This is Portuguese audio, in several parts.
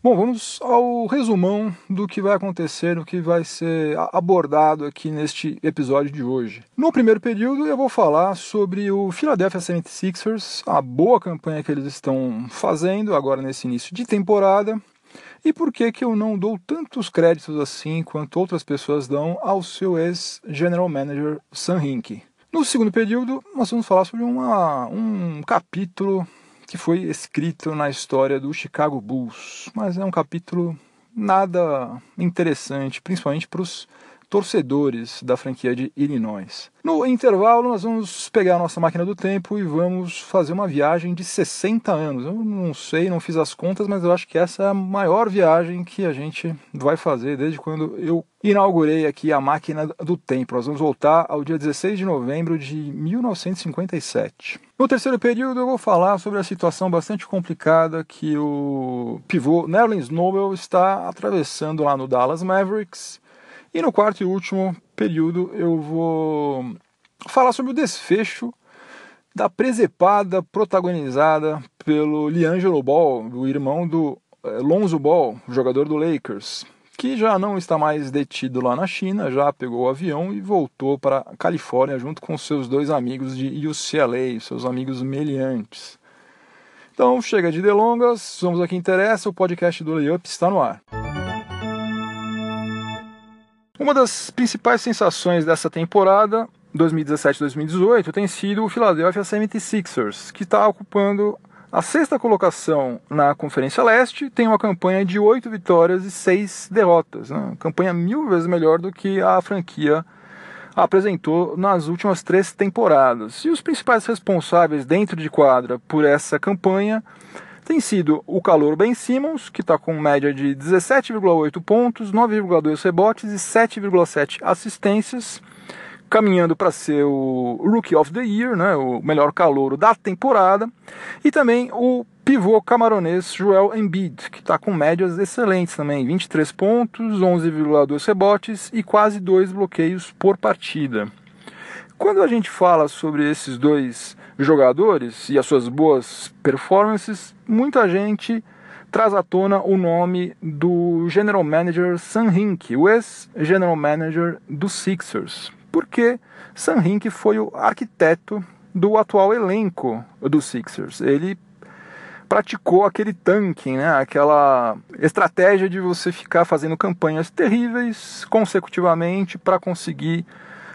Bom, vamos ao resumão do que vai acontecer, do que vai ser abordado aqui neste episódio de hoje. No primeiro período, eu vou falar sobre o Philadelphia 76ers, a boa campanha que eles estão fazendo agora nesse início de temporada, e por que, que eu não dou tantos créditos assim quanto outras pessoas dão ao seu ex-general manager Sam Hinkie. No segundo período, nós vamos falar sobre uma, um capítulo que foi escrito na história do Chicago Bulls, mas é um capítulo nada interessante, principalmente para os torcedores da franquia de Illinois. No intervalo, nós vamos pegar a nossa máquina do tempo e vamos fazer uma viagem de 60 anos. Eu não sei, não fiz as contas, mas eu acho que essa é a maior viagem que a gente vai fazer desde quando eu inaugurei aqui a máquina do tempo. Nós vamos voltar ao dia 16 de novembro de 1957. No terceiro período, eu vou falar sobre a situação bastante complicada que o pivô Nerlens Noble está atravessando lá no Dallas Mavericks e no quarto e último período eu vou falar sobre o desfecho da presepada protagonizada pelo Liangelo Ball, o irmão do é, Lonzo Ball, jogador do Lakers, que já não está mais detido lá na China, já pegou o avião e voltou para a Califórnia junto com seus dois amigos de UCLA, seus amigos meliantes. Então chega de delongas, vamos ao que interessa, o podcast do Layup está no ar. Uma das principais sensações dessa temporada, 2017-2018, tem sido o Philadelphia 76ers, que está ocupando a sexta colocação na Conferência Leste, tem uma campanha de oito vitórias e seis derrotas. Né? Campanha mil vezes melhor do que a franquia apresentou nas últimas três temporadas. E os principais responsáveis dentro de quadra por essa campanha tem sido o calor Ben Simmons, que está com média de 17,8 pontos, 9,2 rebotes e 7,7 assistências, caminhando para ser o Rookie of the Year, né, o melhor calouro da temporada, e também o pivô camaronês Joel Embiid, que está com médias excelentes também, 23 pontos, 11,2 rebotes e quase dois bloqueios por partida. Quando a gente fala sobre esses dois jogadores e as suas boas performances, muita gente traz à tona o nome do general manager Sam Hinkie, o ex-general manager dos Sixers, porque Sam Hinkie foi o arquiteto do atual elenco dos Sixers. Ele praticou aquele tanking, né? aquela estratégia de você ficar fazendo campanhas terríveis consecutivamente para conseguir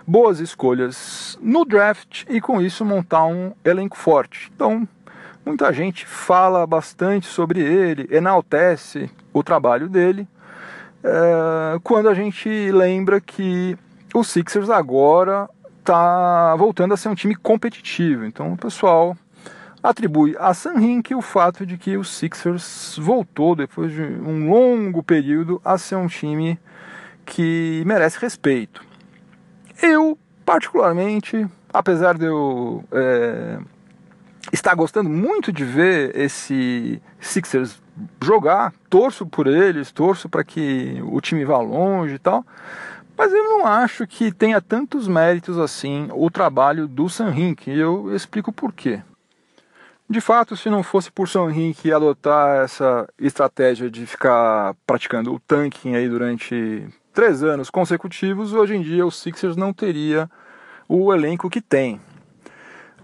boas escolhas no draft e com isso montar um elenco forte. Então, muita gente fala bastante sobre ele, enaltece o trabalho dele, é, quando a gente lembra que o Sixers agora está voltando a ser um time competitivo. Então, o pessoal atribui a Sam Hinkie o fato de que o Sixers voltou depois de um longo período a ser um time que merece respeito. Eu, particularmente, apesar de eu é, estar gostando muito de ver esse Sixers jogar, torço por eles, torço para que o time vá longe e tal, mas eu não acho que tenha tantos méritos assim o trabalho do Sam Hink, e eu explico por quê. De fato, se não fosse por Sam Hink adotar essa estratégia de ficar praticando o tanking aí durante três anos consecutivos, hoje em dia o Sixers não teria o elenco que tem.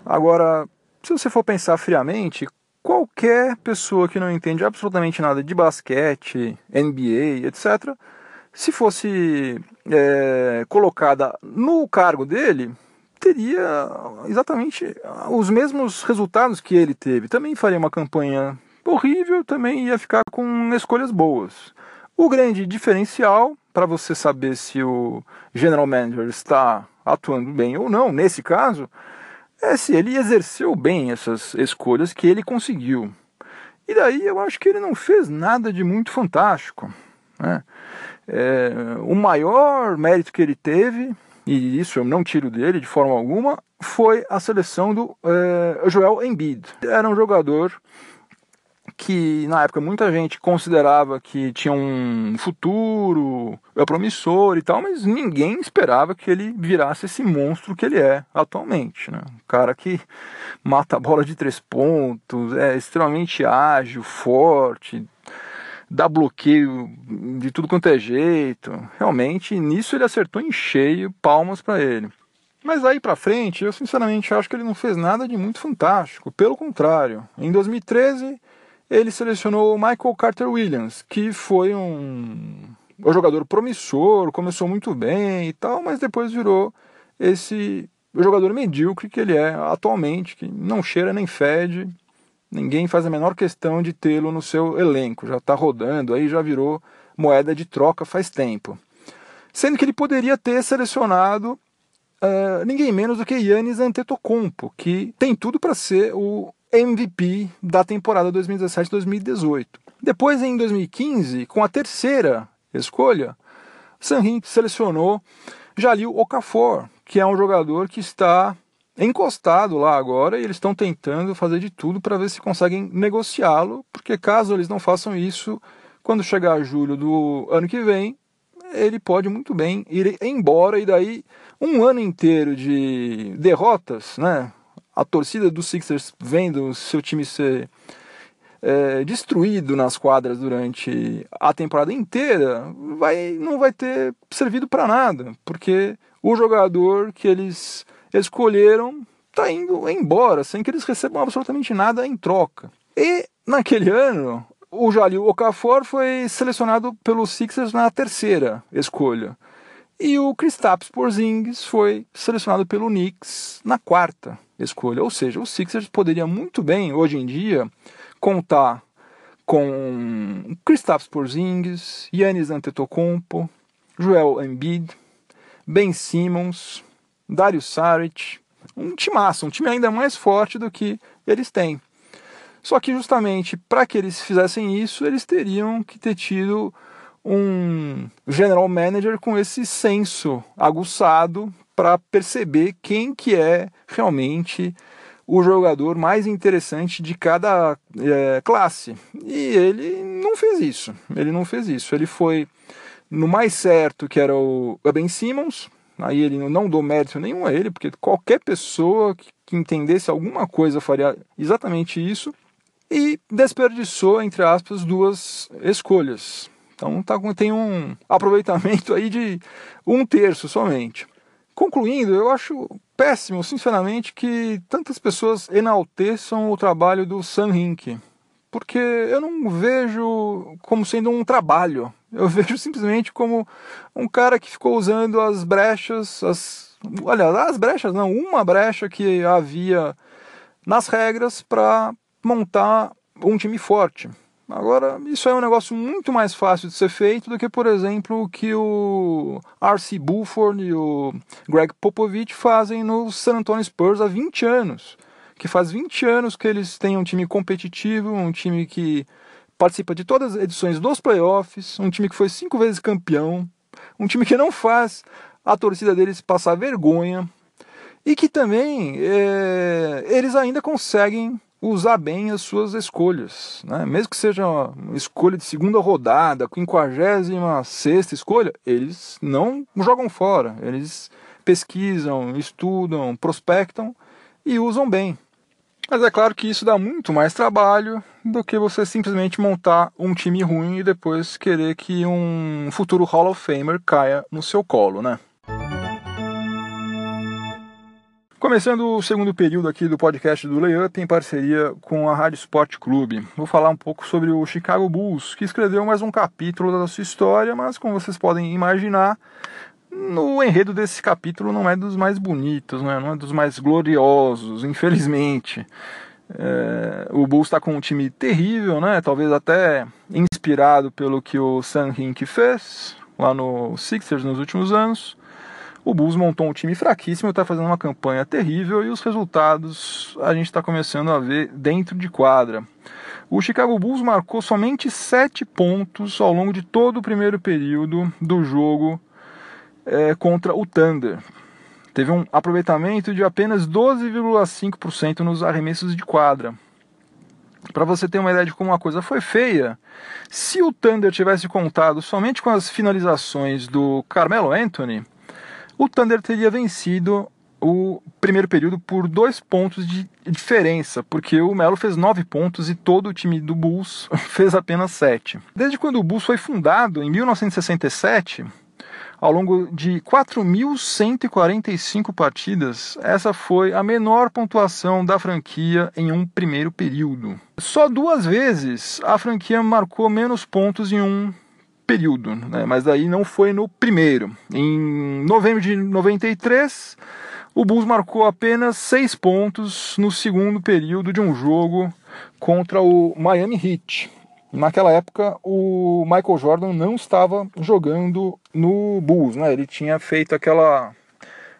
Agora, se você for pensar friamente, qualquer pessoa que não entende absolutamente nada de basquete, NBA, etc., se fosse é, colocada no cargo dele, teria exatamente os mesmos resultados que ele teve. Também faria uma campanha horrível, também ia ficar com escolhas boas. O grande diferencial para você saber se o general manager está atuando bem ou não, nesse caso, é se ele exerceu bem essas escolhas que ele conseguiu. E daí eu acho que ele não fez nada de muito fantástico. Né? É, o maior mérito que ele teve, e isso eu não tiro dele de forma alguma, foi a seleção do é, Joel Embiid. Era um jogador que na época muita gente considerava que tinha um futuro é promissor e tal, mas ninguém esperava que ele virasse esse monstro que ele é atualmente. Né? Um cara que mata a bola de três pontos, é extremamente ágil, forte, dá bloqueio de tudo quanto é jeito. Realmente, nisso ele acertou em cheio, palmas para ele. Mas aí para frente, eu sinceramente acho que ele não fez nada de muito fantástico. Pelo contrário, em 2013 ele selecionou Michael Carter Williams, que foi um, um jogador promissor, começou muito bem e tal, mas depois virou esse jogador medíocre que ele é atualmente, que não cheira nem fede, ninguém faz a menor questão de tê-lo no seu elenco, já está rodando, aí já virou moeda de troca faz tempo. Sendo que ele poderia ter selecionado uh, ninguém menos do que Yannis Antetokounmpo, que tem tudo para ser o MVP da temporada 2017-2018. Depois, em 2015, com a terceira escolha, Sanrin selecionou Jalil Okafor, que é um jogador que está encostado lá agora e eles estão tentando fazer de tudo para ver se conseguem negociá-lo, porque caso eles não façam isso, quando chegar julho do ano que vem, ele pode muito bem ir embora e daí um ano inteiro de derrotas, né? A torcida dos Sixers vendo seu time ser é, destruído nas quadras durante a temporada inteira, vai, não vai ter servido para nada, porque o jogador que eles escolheram está indo embora, sem que eles recebam absolutamente nada em troca. E naquele ano, o Jalil Okafor foi selecionado pelos Sixers na terceira escolha. E o Kristaps Porzingis foi selecionado pelo Knicks na quarta escolha. Ou seja, o Sixers poderia muito bem, hoje em dia, contar com Kristaps Porzingis, Yannis Antetokounmpo, Joel Embiid, Ben Simmons, Dario Saric, um timaço, um time ainda mais forte do que eles têm. Só que justamente para que eles fizessem isso, eles teriam que ter tido um general manager com esse senso aguçado para perceber quem que é realmente o jogador mais interessante de cada é, classe. E ele não fez isso. Ele não fez isso. Ele foi no mais certo, que era o Ben Simmons. Aí ele não dou mérito nenhum a ele, porque qualquer pessoa que entendesse alguma coisa faria exatamente isso. E desperdiçou, entre aspas, duas escolhas. Então tá, tem um aproveitamento aí de um terço somente. Concluindo, eu acho péssimo, sinceramente, que tantas pessoas enalteçam o trabalho do Sam Hink, porque eu não vejo como sendo um trabalho. Eu vejo simplesmente como um cara que ficou usando as brechas, as, olha, as brechas não, uma brecha que havia nas regras para montar um time forte. Agora, isso é um negócio muito mais fácil de ser feito do que, por exemplo, o que o R.C. Buford e o Greg Popovich fazem no San Antonio Spurs há 20 anos. Que faz 20 anos que eles têm um time competitivo, um time que participa de todas as edições dos playoffs, um time que foi cinco vezes campeão, um time que não faz a torcida deles passar vergonha e que também é, eles ainda conseguem usar bem as suas escolhas. Né? Mesmo que seja uma escolha de segunda rodada, 56 escolha, eles não jogam fora. Eles pesquisam, estudam, prospectam e usam bem. Mas é claro que isso dá muito mais trabalho do que você simplesmente montar um time ruim e depois querer que um futuro Hall of Famer caia no seu colo, né? Começando o segundo período aqui do podcast do Layup em parceria com a Rádio Sport Clube. Vou falar um pouco sobre o Chicago Bulls, que escreveu mais um capítulo da sua história, mas como vocês podem imaginar, no enredo desse capítulo não é dos mais bonitos, né? não é dos mais gloriosos, infelizmente. É, o Bulls está com um time terrível, né? talvez até inspirado pelo que o Sam Hink fez lá no Sixers nos últimos anos. O Bulls montou um time fraquíssimo, está fazendo uma campanha terrível e os resultados a gente está começando a ver dentro de quadra. O Chicago Bulls marcou somente 7 pontos ao longo de todo o primeiro período do jogo é, contra o Thunder. Teve um aproveitamento de apenas 12,5% nos arremessos de quadra. Para você ter uma ideia de como a coisa foi feia, se o Thunder tivesse contado somente com as finalizações do Carmelo Anthony, o Thunder teria vencido o primeiro período por dois pontos de diferença, porque o Melo fez nove pontos e todo o time do Bulls fez apenas sete. Desde quando o Bulls foi fundado, em 1967, ao longo de 4.145 partidas, essa foi a menor pontuação da franquia em um primeiro período. Só duas vezes a franquia marcou menos pontos em um período, né? mas daí não foi no primeiro. Em novembro de 93, o Bulls marcou apenas seis pontos no segundo período de um jogo contra o Miami Heat. Naquela época, o Michael Jordan não estava jogando no Bulls, né? Ele tinha feito aquela,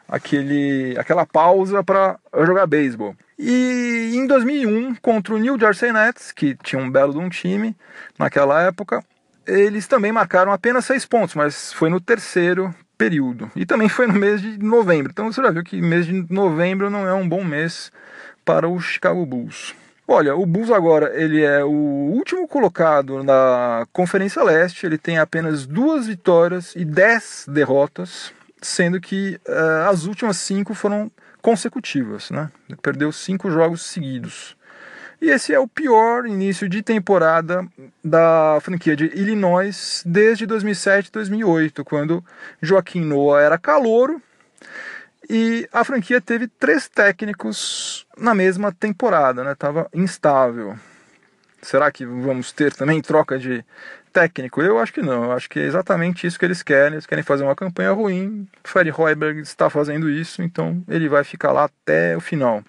aquele, aquela pausa para jogar beisebol. E em 2001, contra o New Jersey Nets, que tinha um belo de um time naquela época, eles também marcaram apenas seis pontos, mas foi no terceiro período. E também foi no mês de novembro. Então você já viu que mês de novembro não é um bom mês para o Chicago Bulls. Olha, o Bulls agora ele é o último colocado na Conferência Leste. Ele tem apenas duas vitórias e dez derrotas, sendo que uh, as últimas cinco foram consecutivas, né? Perdeu cinco jogos seguidos. E esse é o pior início de temporada da franquia de Illinois desde 2007 2008, quando Joaquim Noah era calouro e a franquia teve três técnicos na mesma temporada, né? Tava instável. Será que vamos ter também troca de técnico? Eu acho que não. Eu acho que é exatamente isso que eles querem. Eles querem fazer uma campanha ruim. Fred Hoiberg está fazendo isso, então ele vai ficar lá até o final.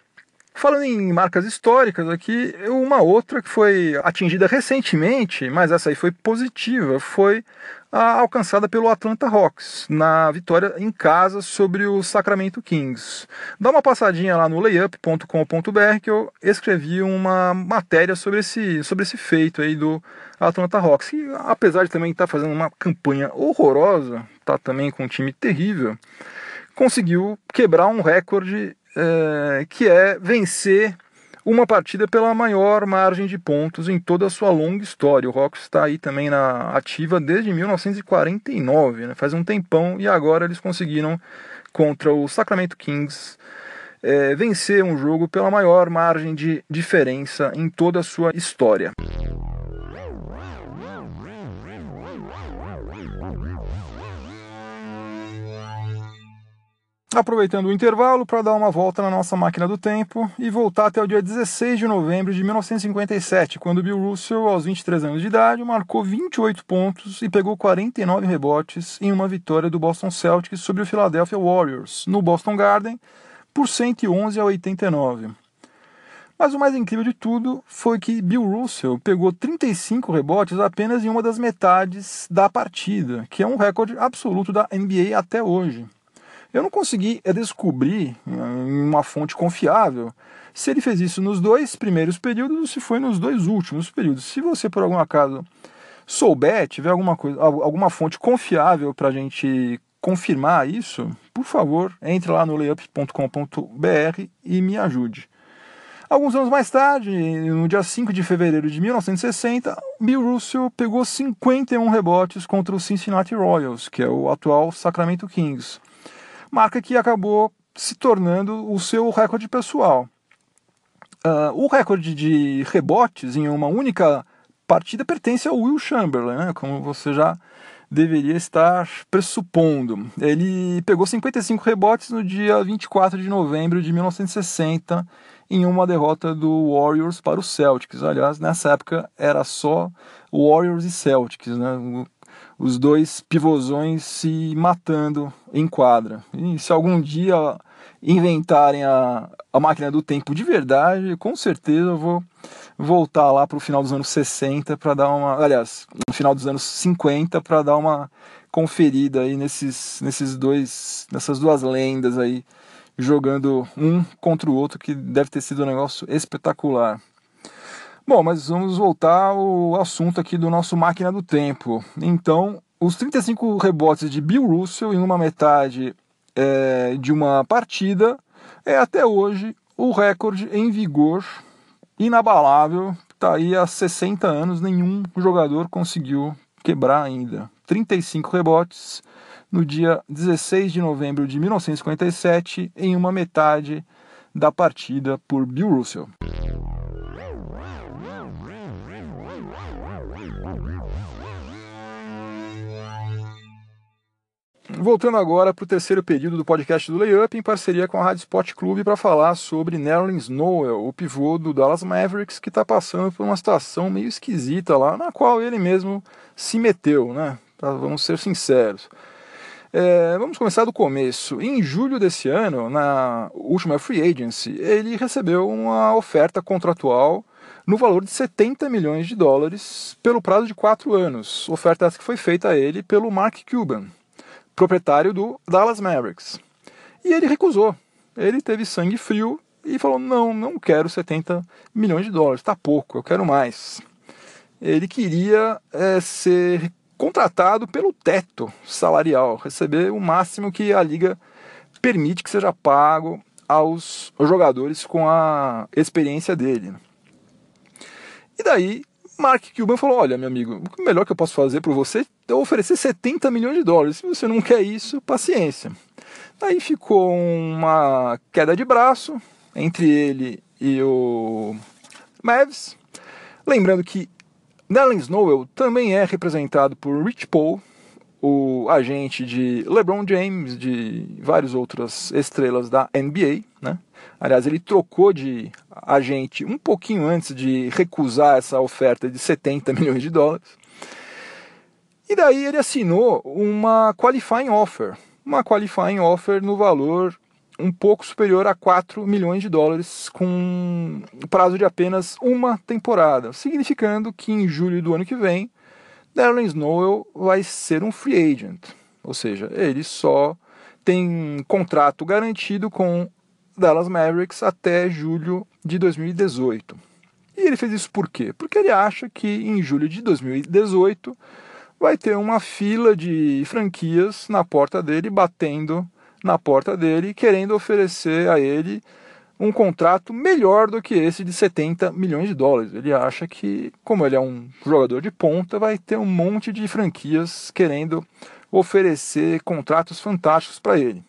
Falando em marcas históricas aqui, uma outra que foi atingida recentemente, mas essa aí foi positiva, foi alcançada pelo Atlanta Hawks na vitória em casa sobre o Sacramento Kings. Dá uma passadinha lá no layup.com.br que eu escrevi uma matéria sobre esse, sobre esse feito aí do Atlanta Hawks, que apesar de também estar tá fazendo uma campanha horrorosa, tá também com um time terrível, conseguiu quebrar um recorde é, que é vencer uma partida pela maior margem de pontos em toda a sua longa história. O Hawks está aí também na ativa desde 1949, né? faz um tempão, e agora eles conseguiram contra o Sacramento Kings é, vencer um jogo pela maior margem de diferença em toda a sua história. Aproveitando o intervalo para dar uma volta na nossa máquina do tempo e voltar até o dia 16 de novembro de 1957, quando Bill Russell, aos 23 anos de idade, marcou 28 pontos e pegou 49 rebotes em uma vitória do Boston Celtics sobre o Philadelphia Warriors, no Boston Garden, por 111 a 89. Mas o mais incrível de tudo foi que Bill Russell pegou 35 rebotes apenas em uma das metades da partida, que é um recorde absoluto da NBA até hoje. Eu não consegui é, descobrir em uma fonte confiável se ele fez isso nos dois primeiros períodos ou se foi nos dois últimos períodos. Se você, por algum acaso, souber, tiver alguma, coisa, alguma fonte confiável para a gente confirmar isso, por favor, entre lá no layup.com.br e me ajude. Alguns anos mais tarde, no dia 5 de fevereiro de 1960, Bill Russell pegou 51 rebotes contra o Cincinnati Royals, que é o atual Sacramento Kings marca que acabou se tornando o seu recorde pessoal. Uh, o recorde de rebotes em uma única partida pertence ao Will Chamberlain, né, como você já deveria estar pressupondo. Ele pegou 55 rebotes no dia 24 de novembro de 1960 em uma derrota do Warriors para o Celtics. Aliás, nessa época era só Warriors e Celtics, né? Os dois pivôzões se matando em quadra. E se algum dia inventarem a, a máquina do tempo de verdade, com certeza eu vou voltar lá para o final dos anos 60 para dar uma. Aliás, no final dos anos 50 para dar uma conferida aí nesses, nesses dois, nessas duas lendas aí, jogando um contra o outro, que deve ter sido um negócio espetacular. Bom, mas vamos voltar ao assunto aqui do nosso máquina do tempo. Então, os 35 rebotes de Bill Russell em uma metade é, de uma partida é até hoje o recorde em vigor inabalável tá aí há 60 anos, nenhum jogador conseguiu quebrar ainda. 35 rebotes no dia 16 de novembro de 1957, em uma metade da partida por Bill Russell. Voltando agora para o terceiro período do podcast do Layup, em parceria com a Rádio Sport Clube, para falar sobre Nerlens Noel, o pivô do Dallas Mavericks, que está passando por uma situação meio esquisita lá, na qual ele mesmo se meteu, né? Tá, vamos ser sinceros. É, vamos começar do começo. Em julho desse ano, na última Free Agency, ele recebeu uma oferta contratual no valor de 70 milhões de dólares pelo prazo de quatro anos. Oferta essa que foi feita a ele pelo Mark Cuban proprietário do Dallas Mavericks. E ele recusou. Ele teve sangue frio e falou: não, não quero 70 milhões de dólares, está pouco, eu quero mais. Ele queria é, ser contratado pelo teto salarial, receber o máximo que a liga permite que seja pago aos jogadores com a experiência dele. E daí Mark Cuban falou: Olha, meu amigo, o melhor que eu posso fazer para você é oferecer 70 milhões de dólares. Se você não quer isso, paciência. Aí ficou uma queda de braço entre ele e o Mavs. Lembrando que Nellen Snowell também é representado por Rich Paul, o agente de LeBron James, de várias outras estrelas da NBA, né? Aliás, ele trocou de agente um pouquinho antes de recusar essa oferta de 70 milhões de dólares. E daí ele assinou uma qualifying offer, uma qualifying offer no valor um pouco superior a 4 milhões de dólares, com um prazo de apenas uma temporada, significando que em julho do ano que vem Darren Snowell vai ser um free agent, ou seja, ele só tem contrato garantido com Dallas Mavericks até julho de 2018. E ele fez isso por quê? Porque ele acha que em julho de 2018 vai ter uma fila de franquias na porta dele, batendo na porta dele, querendo oferecer a ele um contrato melhor do que esse de 70 milhões de dólares. Ele acha que, como ele é um jogador de ponta, vai ter um monte de franquias querendo oferecer contratos fantásticos para ele.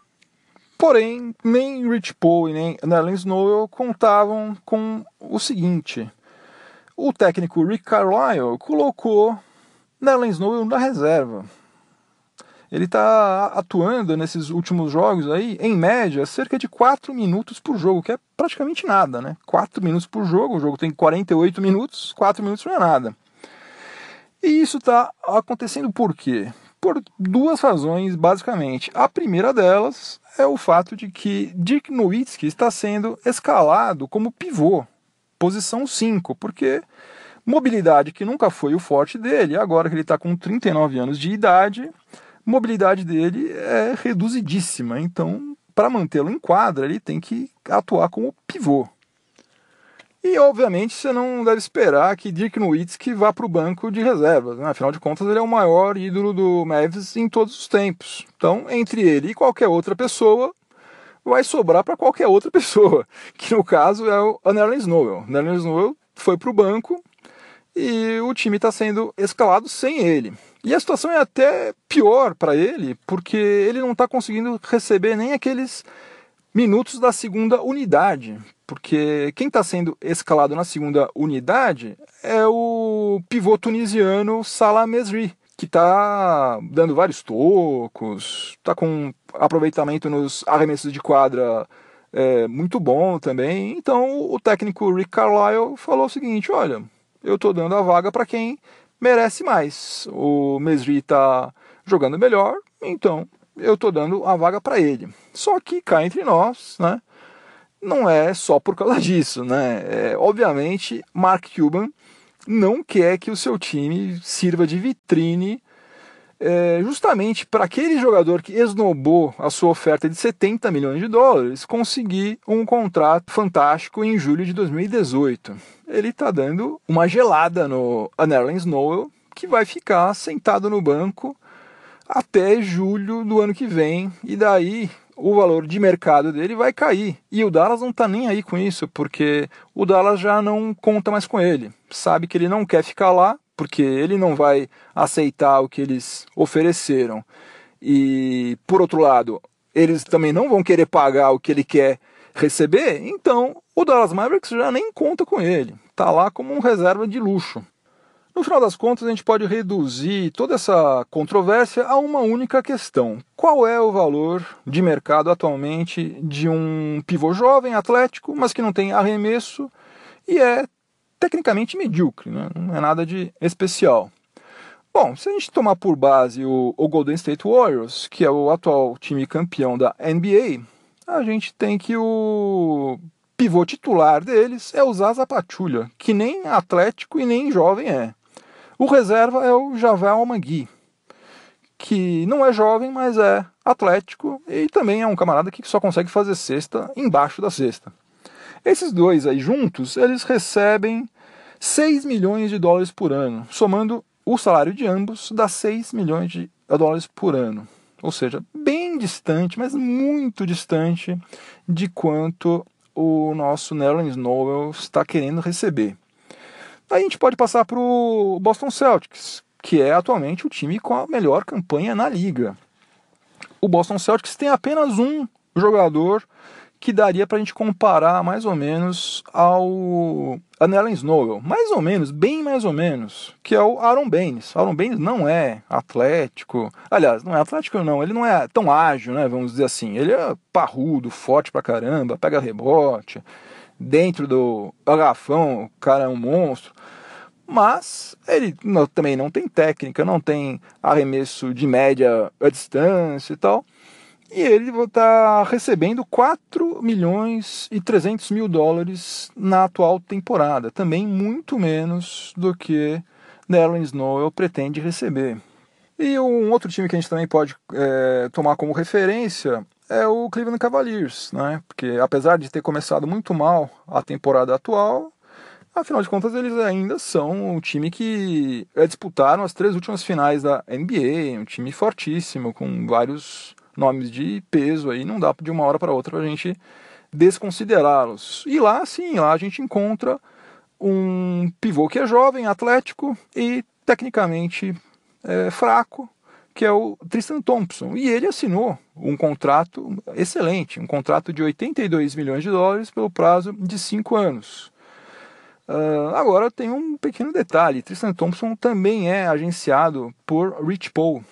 Porém, nem Rich Paul e nem Nellen Snowell contavam com o seguinte: o técnico Rick Carlisle colocou Nellen Snowell na reserva ele está atuando nesses últimos jogos aí, em média, cerca de 4 minutos por jogo, que é praticamente nada, né? 4 minutos por jogo, o jogo tem 48 minutos, 4 minutos não é nada. E isso está acontecendo por quê? Por duas razões, basicamente. A primeira delas é o fato de que Dirk Nowitzki está sendo escalado como pivô, posição 5, porque mobilidade que nunca foi o forte dele, agora que ele está com 39 anos de idade, mobilidade dele é reduzidíssima. Então, para mantê-lo em quadra, ele tem que atuar como pivô. E, obviamente, você não deve esperar que Dirk Nowitzki vá para o banco de reservas. Né? Afinal de contas, ele é o maior ídolo do Mavs em todos os tempos. Então, entre ele e qualquer outra pessoa, vai sobrar para qualquer outra pessoa, que no caso é o Nerlens Noel. Nerlens Noel foi para o banco e o time está sendo escalado sem ele. E a situação é até pior para ele, porque ele não está conseguindo receber nem aqueles minutos da segunda unidade. Porque quem está sendo escalado na segunda unidade é o pivô tunisiano Salah Mesri, que está dando vários tocos, está com aproveitamento nos arremessos de quadra é, muito bom também. Então o técnico Rick Carlisle falou o seguinte: olha, eu estou dando a vaga para quem merece mais. O Mesri está jogando melhor, então eu estou dando a vaga para ele. Só que cá entre nós, né, não é só por causa disso. Né? É, obviamente, Mark Cuban não quer que o seu time sirva de vitrine é, justamente para aquele jogador que esnobou a sua oferta de 70 milhões de dólares conseguir um contrato fantástico em julho de 2018. Ele está dando uma gelada no Nerlens Noel, que vai ficar sentado no banco até julho do ano que vem, e daí o valor de mercado dele vai cair. E o Dallas não está nem aí com isso, porque o Dallas já não conta mais com ele. Sabe que ele não quer ficar lá, porque ele não vai aceitar o que eles ofereceram. E, por outro lado, eles também não vão querer pagar o que ele quer receber, então o Dallas Mavericks já nem conta com ele. Está lá como um reserva de luxo. No final das contas, a gente pode reduzir toda essa controvérsia a uma única questão: qual é o valor de mercado atualmente de um pivô jovem, atlético, mas que não tem arremesso e é tecnicamente medíocre, né? não é nada de especial. Bom, se a gente tomar por base o, o Golden State Warriors, que é o atual time campeão da NBA, a gente tem que o pivô titular deles é o Zaza Pachulia, que nem atlético e nem jovem é. O reserva é o Javel Mangui, que não é jovem, mas é atlético e também é um camarada que só consegue fazer cesta embaixo da cesta. Esses dois aí juntos, eles recebem 6 milhões de dólares por ano, somando o salário de ambos dá 6 milhões de dólares por ano. Ou seja, bem distante, mas muito distante de quanto o nosso Nerlens Noel está querendo receber. Aí a gente pode passar para o Boston Celtics, que é atualmente o time com a melhor campanha na liga. O Boston Celtics tem apenas um jogador que daria para a gente comparar mais ou menos ao Anellen Snowell, mais ou menos, bem mais ou menos, que é o Aaron Baines. Aaron Baines não é atlético, aliás, não é atlético não, ele não é tão ágil, né, vamos dizer assim. Ele é parrudo, forte pra caramba, pega rebote, dentro do garrafão, o cara é um monstro mas ele não, também não tem técnica, não tem arremesso de média a distância e tal. E ele está recebendo 4 milhões e 300 mil dólares na atual temporada, também muito menos do que Nerlens Snow pretende receber. E um outro time que a gente também pode é, tomar como referência é o Cleveland Cavaliers, né? porque apesar de ter começado muito mal a temporada atual, Afinal de contas, eles ainda são um time que é, disputaram as três últimas finais da NBA, um time fortíssimo, com vários nomes de peso aí, não dá de uma hora para outra a gente desconsiderá-los. E lá, sim, lá a gente encontra um pivô que é jovem, atlético e tecnicamente é, fraco, que é o Tristan Thompson. E ele assinou um contrato excelente, um contrato de 82 milhões de dólares pelo prazo de cinco anos. Uh, agora tem um pequeno detalhe: Tristan Thompson também é agenciado por Rich Paul.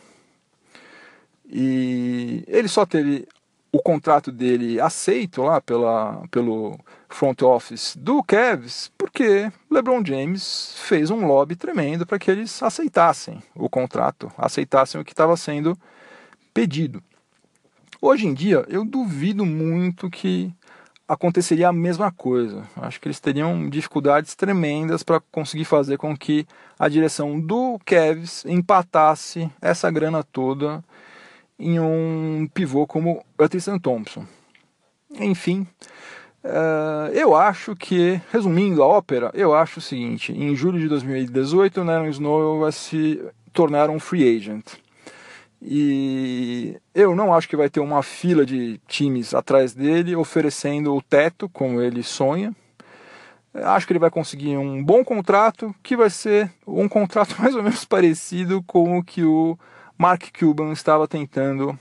E ele só teve o contrato dele aceito lá pela, pelo front office do Cavs porque LeBron James fez um lobby tremendo para que eles aceitassem o contrato, aceitassem o que estava sendo pedido. Hoje em dia, eu duvido muito que aconteceria a mesma coisa. Acho que eles teriam dificuldades tremendas para conseguir fazer com que a direção do Cavs empatasse essa grana toda em um pivô como o Thompson. Enfim, uh, eu acho que, resumindo a ópera, eu acho o seguinte: em julho de 2018, o Neron Snow vai se tornar um free agent. E eu não acho que vai ter uma fila de times atrás dele oferecendo o teto como ele sonha. Acho que ele vai conseguir um bom contrato, que vai ser um contrato mais ou menos parecido com o que o Mark Cuban estava tentando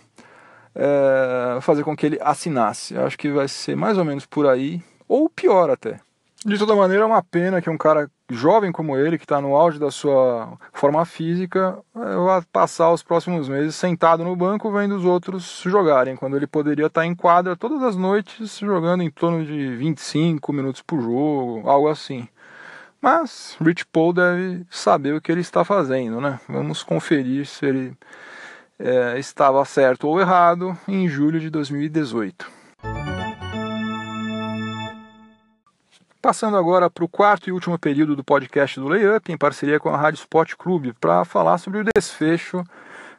é, fazer com que ele assinasse. Acho que vai ser mais ou menos por aí, ou pior até. De toda maneira, é uma pena que um cara jovem como ele, que está no auge da sua forma física, eh, vá passar os próximos meses sentado no banco vendo os outros jogarem, quando ele poderia estar tá em quadra todas as noites jogando em torno de 25 minutos por jogo, algo assim. Mas Rich Paul deve saber o que ele está fazendo, né? Vamos conferir se ele é, estava certo ou errado em julho de 2018. Passando agora para o quarto e último período do podcast do Layup, em parceria com a Rádio Sport Clube, para falar sobre o desfecho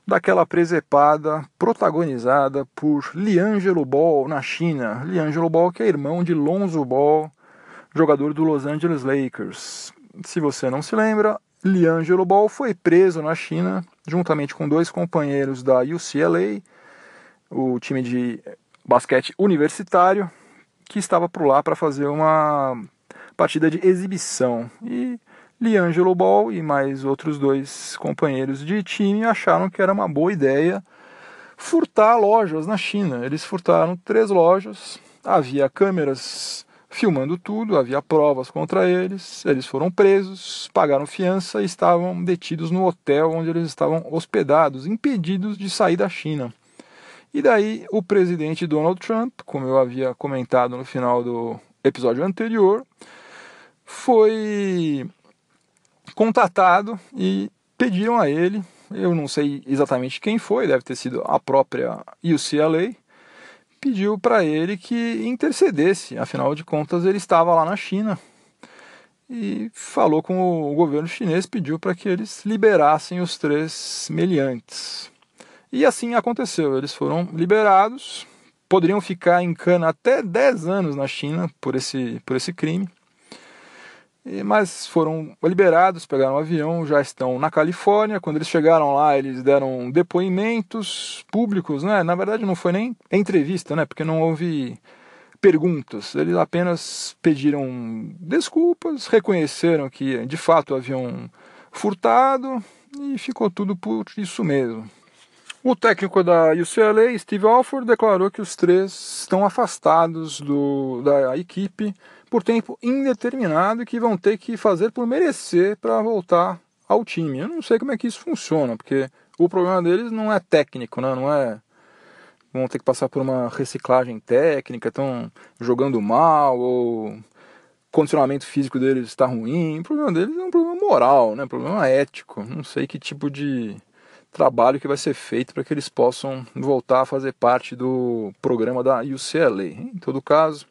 daquela presepada protagonizada por Liangelo Ball na China. Liangelo Ball, que é irmão de Lonzo Ball, jogador do Los Angeles Lakers. Se você não se lembra, Liangelo Ball foi preso na China, juntamente com dois companheiros da UCLA, o time de basquete universitário, que estava por lá para fazer uma partida de exibição. E Liangelo Ball e mais outros dois companheiros de time acharam que era uma boa ideia furtar lojas na China. Eles furtaram três lojas, havia câmeras filmando tudo, havia provas contra eles, eles foram presos, pagaram fiança e estavam detidos no hotel onde eles estavam hospedados, impedidos de sair da China. E daí o presidente Donald Trump, como eu havia comentado no final do episódio anterior, foi contatado e pediram a ele, eu não sei exatamente quem foi, deve ter sido a própria UCLA, pediu para ele que intercedesse, afinal de contas ele estava lá na China. E falou com o governo chinês, pediu para que eles liberassem os três meliantes. E assim aconteceu, eles foram liberados, poderiam ficar em cana até 10 anos na China por esse, por esse crime mas foram liberados, pegaram um avião, já estão na Califórnia. Quando eles chegaram lá, eles deram depoimentos públicos, né? Na verdade, não foi nem entrevista, né? Porque não houve perguntas. Eles apenas pediram desculpas, reconheceram que de fato haviam furtado e ficou tudo por isso mesmo. O técnico da UCLA, Steve Alford, declarou que os três estão afastados do, da equipe por tempo indeterminado que vão ter que fazer por merecer para voltar ao time. Eu não sei como é que isso funciona, porque o problema deles não é técnico, né? não é vão ter que passar por uma reciclagem técnica, estão jogando mal ou o condicionamento físico deles está ruim. O problema deles é um problema moral, né? um problema ético. Não sei que tipo de trabalho que vai ser feito para que eles possam voltar a fazer parte do programa da UCLA. Em todo caso,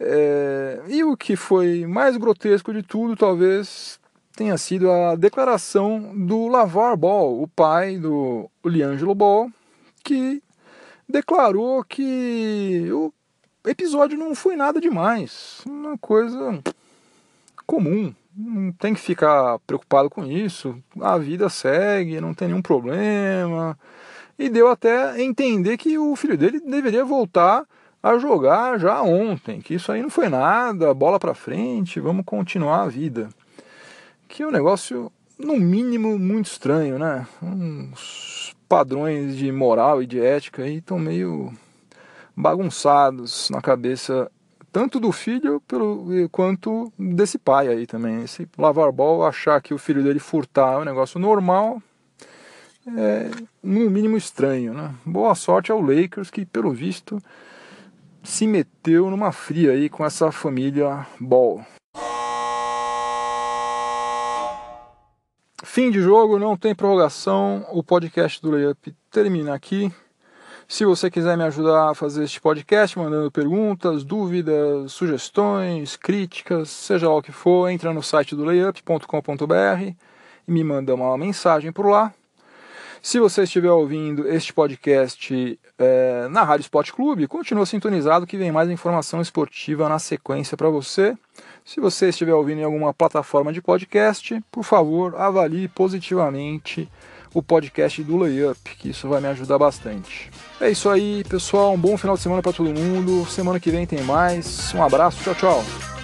é, e o que foi mais grotesco de tudo, talvez tenha sido a declaração do Lavar Ball, o pai do Liangelo Ball, que declarou que o episódio não foi nada demais, uma coisa comum, não tem que ficar preocupado com isso, a vida segue, não tem nenhum problema. E deu até entender que o filho dele deveria voltar a jogar já ontem, que isso aí não foi nada, bola para frente, vamos continuar a vida. Que é um negócio, no mínimo, muito estranho, né? Uns padrões de moral e de ética aí estão meio bagunçados na cabeça tanto do filho pelo, quanto desse pai aí também. Esse lavar bola, achar que o filho dele furtar é um negócio normal, é no mínimo estranho, né? Boa sorte ao Lakers que, pelo visto, se meteu numa fria aí com essa família Ball. Fim de jogo, não tem prorrogação. O podcast do Layup termina aqui. Se você quiser me ajudar a fazer este podcast, mandando perguntas, dúvidas, sugestões, críticas, seja lá o que for, entra no site do layup.com.br e me manda uma mensagem por lá. Se você estiver ouvindo este podcast é, na Rádio Esporte Clube, continua sintonizado que vem mais informação esportiva na sequência para você. Se você estiver ouvindo em alguma plataforma de podcast, por favor, avalie positivamente o podcast do Layup, que isso vai me ajudar bastante. É isso aí, pessoal. Um bom final de semana para todo mundo. Semana que vem tem mais. Um abraço, tchau, tchau.